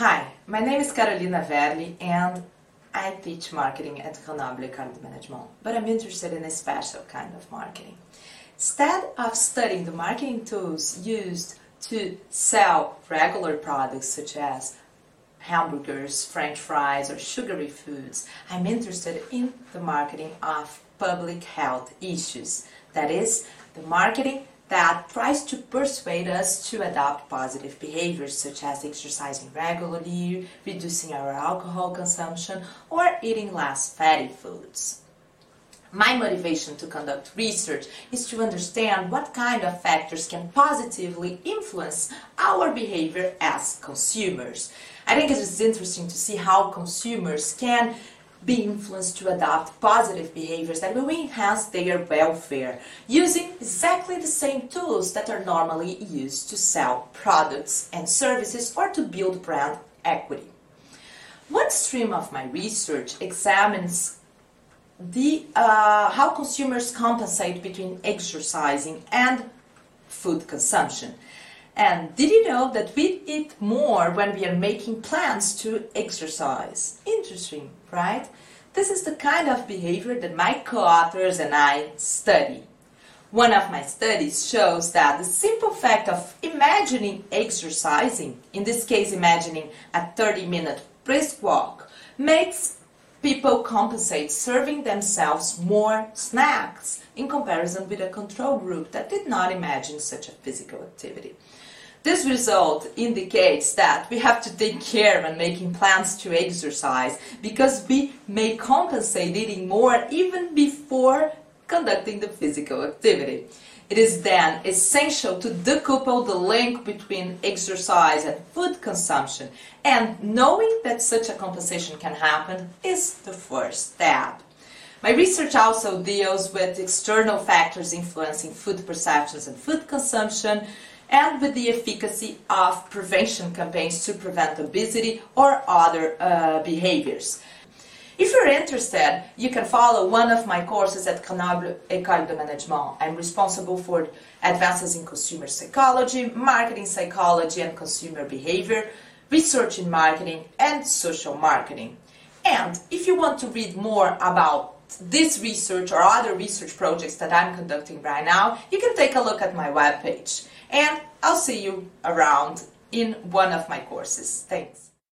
Hi, my name is Carolina Werle and I teach marketing at Grenoble École Management, but I'm interested in a special kind of marketing. Instead of studying the marketing tools used to sell regular products such as hamburgers, french fries, or sugary foods, I'm interested in the marketing of public health issues. That is, the marketing that tries to persuade us to adopt positive behaviors such as exercising regularly, reducing our alcohol consumption, or eating less fatty foods. My motivation to conduct research is to understand what kind of factors can positively influence our behavior as consumers. I think it is interesting to see how consumers can be influenced to adopt positive behaviors that will enhance their welfare using exactly the same tools that are normally used to sell products and services or to build brand equity. One stream of my research examines the uh, how consumers compensate between exercising and food consumption. And did you know that we eat more when we are making plans to exercise? Interesting, right? This is the kind of behavior that my co-authors and I study. One of my studies shows that the simple fact of imagining exercising, in this case imagining a 30 minute brisk walk, makes people compensate serving themselves more snacks in comparison with a control group that did not imagine such a physical activity. This result indicates that we have to take care when making plans to exercise because we may compensate eating more even before conducting the physical activity. It is then essential to decouple the link between exercise and food consumption, and knowing that such a compensation can happen is the first step. My research also deals with external factors influencing food perceptions and food consumption, and with the efficacy of prevention campaigns to prevent obesity or other uh, behaviors. If you're interested, you can follow one of my courses at Grenoble École de Management. I'm responsible for advances in consumer psychology, marketing psychology and consumer behavior, research in marketing, and social marketing. And if you want to read more about this research or other research projects that I'm conducting right now, you can take a look at my webpage. And I'll see you around in one of my courses. Thanks.